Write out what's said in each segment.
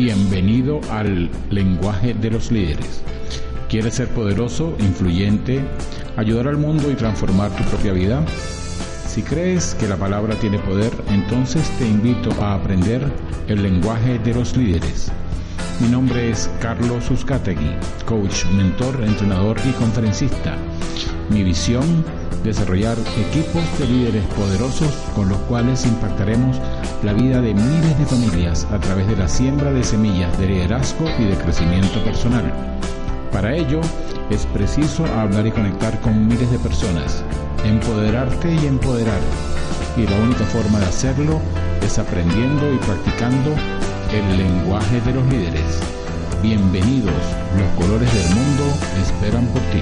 Bienvenido al lenguaje de los líderes. ¿Quieres ser poderoso, influyente, ayudar al mundo y transformar tu propia vida? Si crees que la palabra tiene poder, entonces te invito a aprender el lenguaje de los líderes. Mi nombre es Carlos Uzcategui, coach, mentor, entrenador y conferencista. Mi visión, desarrollar equipos de líderes poderosos con los cuales impactaremos la vida de miles de familias a través de la siembra de semillas de liderazgo y de crecimiento personal. Para ello, es preciso hablar y conectar con miles de personas, empoderarte y empoderar. Y la única forma de hacerlo es aprendiendo y practicando el lenguaje de los líderes. Bienvenidos, los colores del mundo esperan por ti.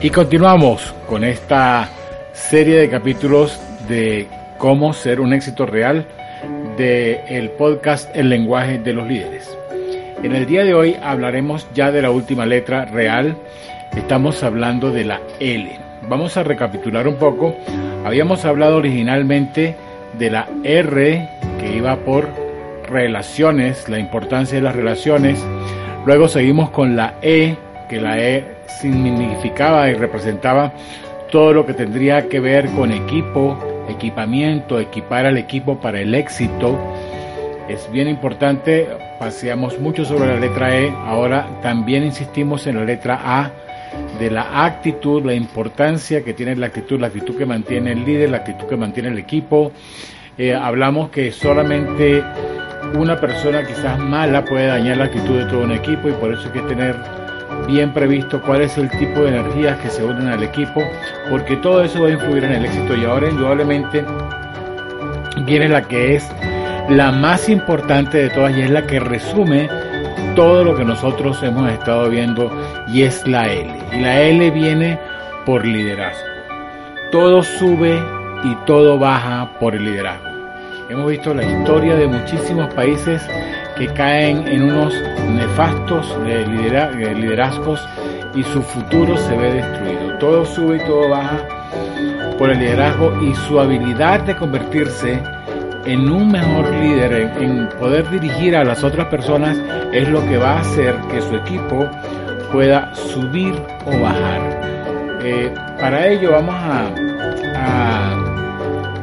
Y continuamos con esta serie de capítulos de cómo ser un éxito real del el podcast El lenguaje de los líderes. En el día de hoy hablaremos ya de la última letra real. Estamos hablando de la L. Vamos a recapitular un poco. Habíamos hablado originalmente de la R que iba por relaciones, la importancia de las relaciones. Luego seguimos con la E, que la E significaba y representaba todo lo que tendría que ver con equipo, equipamiento, equipar al equipo para el éxito. Es bien importante, paseamos mucho sobre la letra E, ahora también insistimos en la letra A de la actitud, la importancia que tiene la actitud, la actitud que mantiene el líder, la actitud que mantiene el equipo. Eh, hablamos que solamente una persona quizás mala puede dañar la actitud de todo un equipo y por eso hay que tener bien previsto cuál es el tipo de energías que se unen al equipo, porque todo eso va a influir en el éxito y ahora indudablemente viene la que es la más importante de todas y es la que resume todo lo que nosotros hemos estado viendo y es la L. Y la L viene por liderazgo. Todo sube y todo baja por el liderazgo. Hemos visto la historia de muchísimos países que caen en unos nefastos liderazgos y su futuro se ve destruido. Todo sube y todo baja por el liderazgo y su habilidad de convertirse en un mejor líder, en, poder dirigir a las otras personas, es lo que va a hacer que su equipo pueda subir o bajar. Eh, para ello vamos a,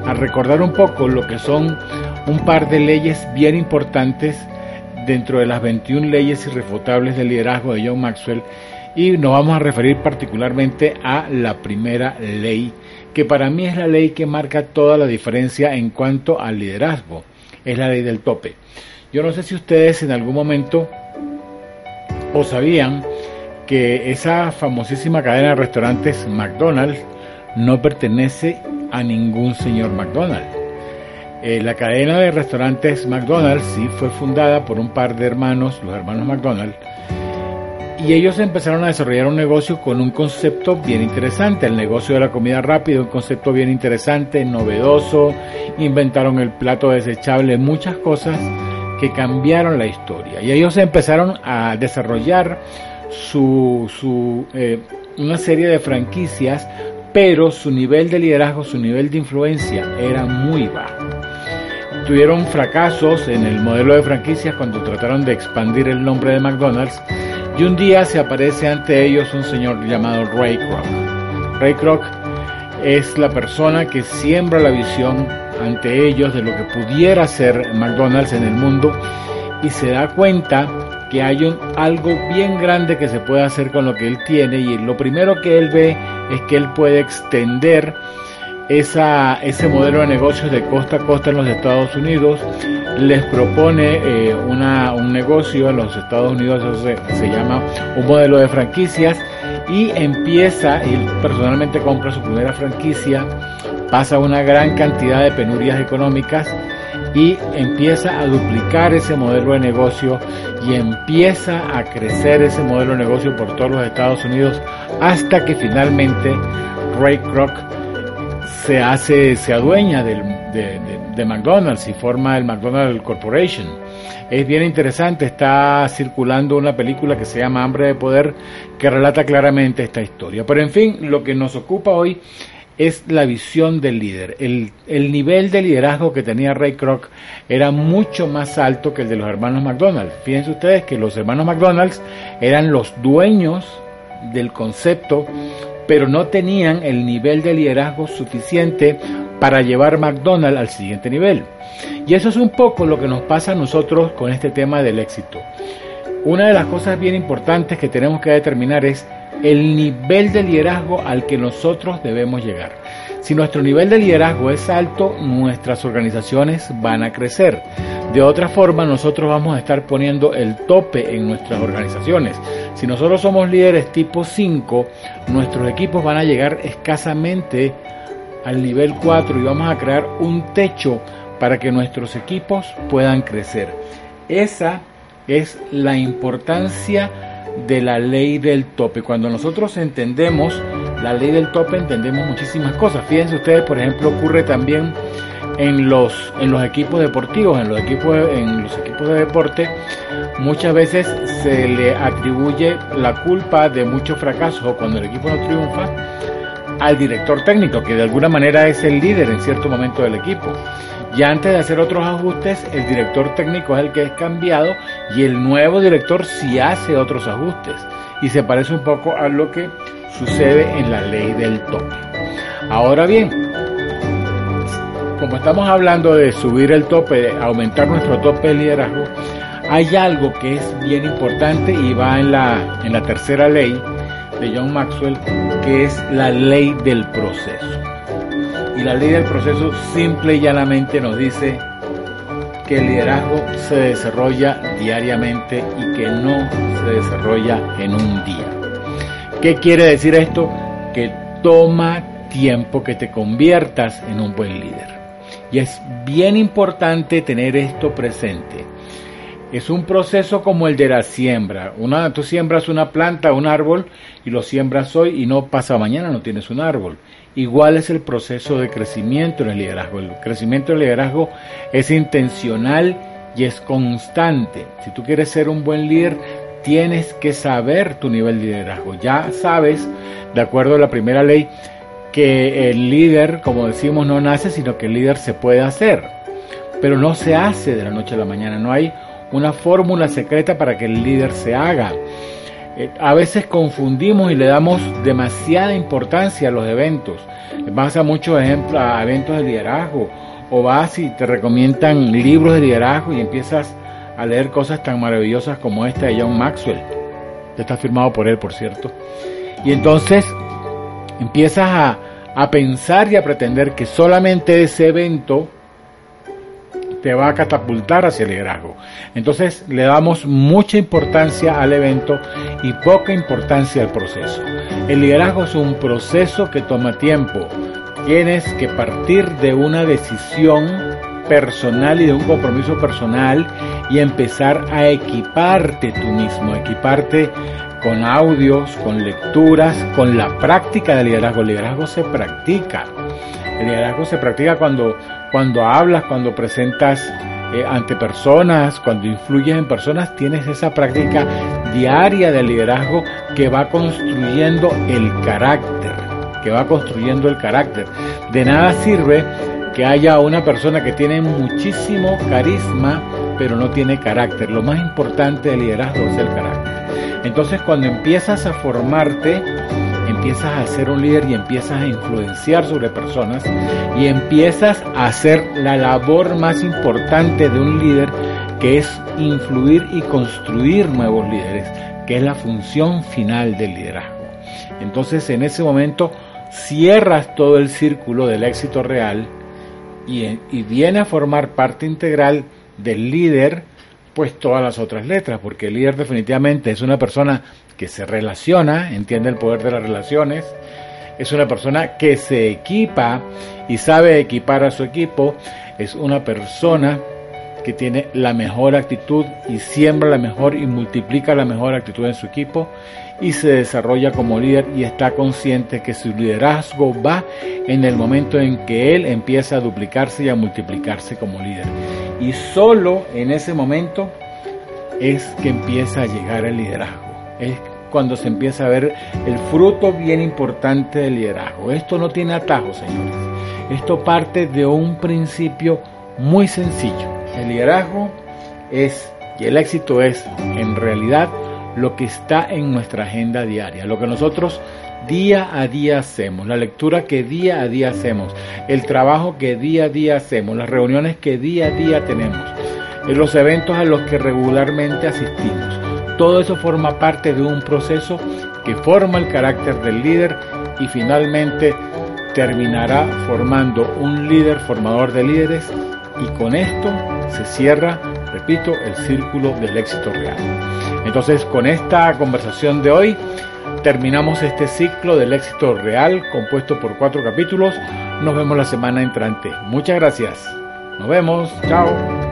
a recordar un poco lo que son un par de leyes bien importantes dentro de las 21 leyes irrefutables del liderazgo de John Maxwell y nos vamos a referir particularmente a la primera ley, que para mí es la ley que marca toda la diferencia en cuanto al liderazgo, es la ley del tope. Yo no sé si ustedes en algún momento o sabían que esa famosísima cadena de restaurantes McDonald's no pertenece a ningún señor McDonald's eh, la cadena de restaurantes McDonald's sí fue fundada por un par de hermanos, los hermanos McDonald's, y ellos empezaron a desarrollar un negocio con un concepto bien interesante, el negocio de la comida rápida, un concepto bien interesante, novedoso, inventaron el plato desechable, muchas cosas que cambiaron la historia. Y ellos empezaron a desarrollar su, su eh, una serie de franquicias, pero su nivel de liderazgo, su nivel de influencia era muy bajo tuvieron fracasos en el modelo de franquicias cuando trataron de expandir el nombre de McDonald's y un día se aparece ante ellos un señor llamado Ray Kroc. Ray Kroc es la persona que siembra la visión ante ellos de lo que pudiera ser McDonald's en el mundo y se da cuenta que hay un, algo bien grande que se puede hacer con lo que él tiene y lo primero que él ve es que él puede extender esa, ese modelo de negocios de costa a costa en los Estados Unidos, les propone eh, una, un negocio en los Estados Unidos, eso se, llama un modelo de franquicias, y empieza, él personalmente compra su primera franquicia, pasa una gran cantidad de penurias económicas y empieza a duplicar ese modelo de negocio y empieza a crecer ese modelo de negocio por todos los Estados Unidos hasta que finalmente Ray Kroc se hace, se adueña del, de, McDonald's y forma el McDonald's Corporation. Es bien interesante, está circulando una película que se llama Hambre de Poder que relata claramente esta historia. Pero en fin, lo que nos ocupa hoy es la visión del líder. El, el, nivel de liderazgo que tenía Ray Kroc era mucho más alto que el de los hermanos McDonald's. Fíjense ustedes que los hermanos McDonald's eran los dueños del concepto, pero no tenían el nivel de liderazgo suficiente para llevar McDonald's al siguiente nivel. Y eso es un poco lo que nos pasa a nosotros con este tema del éxito. Una de las cosas bien importantes que tenemos que determinar es el nivel de liderazgo al que nosotros debemos llegar. Si nuestro nivel de liderazgo es alto, nuestras organizaciones van a crecer. De otra forma, nosotros vamos a estar poniendo el tope en nuestras organizaciones. Si nosotros somos líderes tipo 5, nuestros equipos van a llegar escasamente al nivel 4 y vamos a crear un techo para que nuestros equipos puedan crecer. Esa es la importancia de la ley del tope. Cuando nosotros entendemos la ley del tope, entendemos muchísimas cosas. Fíjense ustedes, por ejemplo, ocurre también en los, en los equipos deportivos, en los equipos, en los equipos de deporte, muchas veces se le atribuye la culpa de muchos fracasos cuando el equipo no triunfa al director técnico, que de alguna manera es el líder en cierto momento del equipo. Y antes de hacer otros ajustes, el director técnico es el que es cambiado y el nuevo director sí hace otros ajustes. Y se parece un poco a lo que sucede en la ley del tope. Ahora bien, como estamos hablando de subir el tope, de aumentar nuestro tope de liderazgo, hay algo que es bien importante y va en la, en la tercera ley de John Maxwell, que es la ley del proceso. Y la ley del proceso simple y llanamente nos dice que el liderazgo se desarrolla diariamente y que no se desarrolla en un día. ¿Qué quiere decir esto? Que toma tiempo que te conviertas en un buen líder. Y es bien importante tener esto presente. Es un proceso como el de la siembra. Una, tú siembras una planta, un árbol, y lo siembras hoy y no pasa mañana, no tienes un árbol. Igual es el proceso de crecimiento en el liderazgo. El crecimiento del liderazgo es intencional y es constante. Si tú quieres ser un buen líder, tienes que saber tu nivel de liderazgo. Ya sabes, de acuerdo a la primera ley, que el líder, como decimos, no nace, sino que el líder se puede hacer. Pero no se hace de la noche a la mañana. No hay una fórmula secreta para que el líder se haga. Eh, a veces confundimos y le damos demasiada importancia a los eventos. Vas a muchos ejemplos, a eventos de liderazgo, o vas y te recomiendan libros de liderazgo y empiezas a leer cosas tan maravillosas como esta de John Maxwell. Está firmado por él, por cierto. Y entonces empiezas a, a pensar y a pretender que solamente ese evento te va a catapultar hacia el liderazgo. Entonces le damos mucha importancia al evento y poca importancia al proceso. El liderazgo es un proceso que toma tiempo. Tienes que partir de una decisión personal y de un compromiso personal y empezar a equiparte tú mismo, equiparte con audios, con lecturas, con la práctica del liderazgo. El liderazgo se practica. El liderazgo se practica cuando, cuando hablas, cuando presentas eh, ante personas, cuando influyes en personas, tienes esa práctica diaria del liderazgo que va construyendo el carácter, que va construyendo el carácter. De nada sirve que haya una persona que tiene muchísimo carisma, pero no tiene carácter. Lo más importante del liderazgo es el carácter. Entonces cuando empiezas a formarte, empiezas a ser un líder y empiezas a influenciar sobre personas y empiezas a hacer la labor más importante de un líder que es influir y construir nuevos líderes, que es la función final del liderazgo. Entonces en ese momento cierras todo el círculo del éxito real y, y viene a formar parte integral del líder pues todas las otras letras, porque el líder definitivamente es una persona que se relaciona, entiende el poder de las relaciones, es una persona que se equipa y sabe equipar a su equipo, es una persona que tiene la mejor actitud y siembra la mejor y multiplica la mejor actitud en su equipo y se desarrolla como líder y está consciente que su liderazgo va en el momento en que él empieza a duplicarse y a multiplicarse como líder. Y solo en ese momento es que empieza a llegar el liderazgo. Es cuando se empieza a ver el fruto bien importante del liderazgo. Esto no tiene atajos, señores. Esto parte de un principio muy sencillo. El liderazgo es, y el éxito es, en realidad, lo que está en nuestra agenda diaria, lo que nosotros día a día hacemos, la lectura que día a día hacemos, el trabajo que día a día hacemos, las reuniones que día a día tenemos, los eventos a los que regularmente asistimos. Todo eso forma parte de un proceso que forma el carácter del líder y finalmente terminará formando un líder formador de líderes y con esto se cierra, repito, el círculo del éxito real. Entonces, con esta conversación de hoy, terminamos este ciclo del éxito real compuesto por cuatro capítulos. Nos vemos la semana entrante. Muchas gracias. Nos vemos. Chao.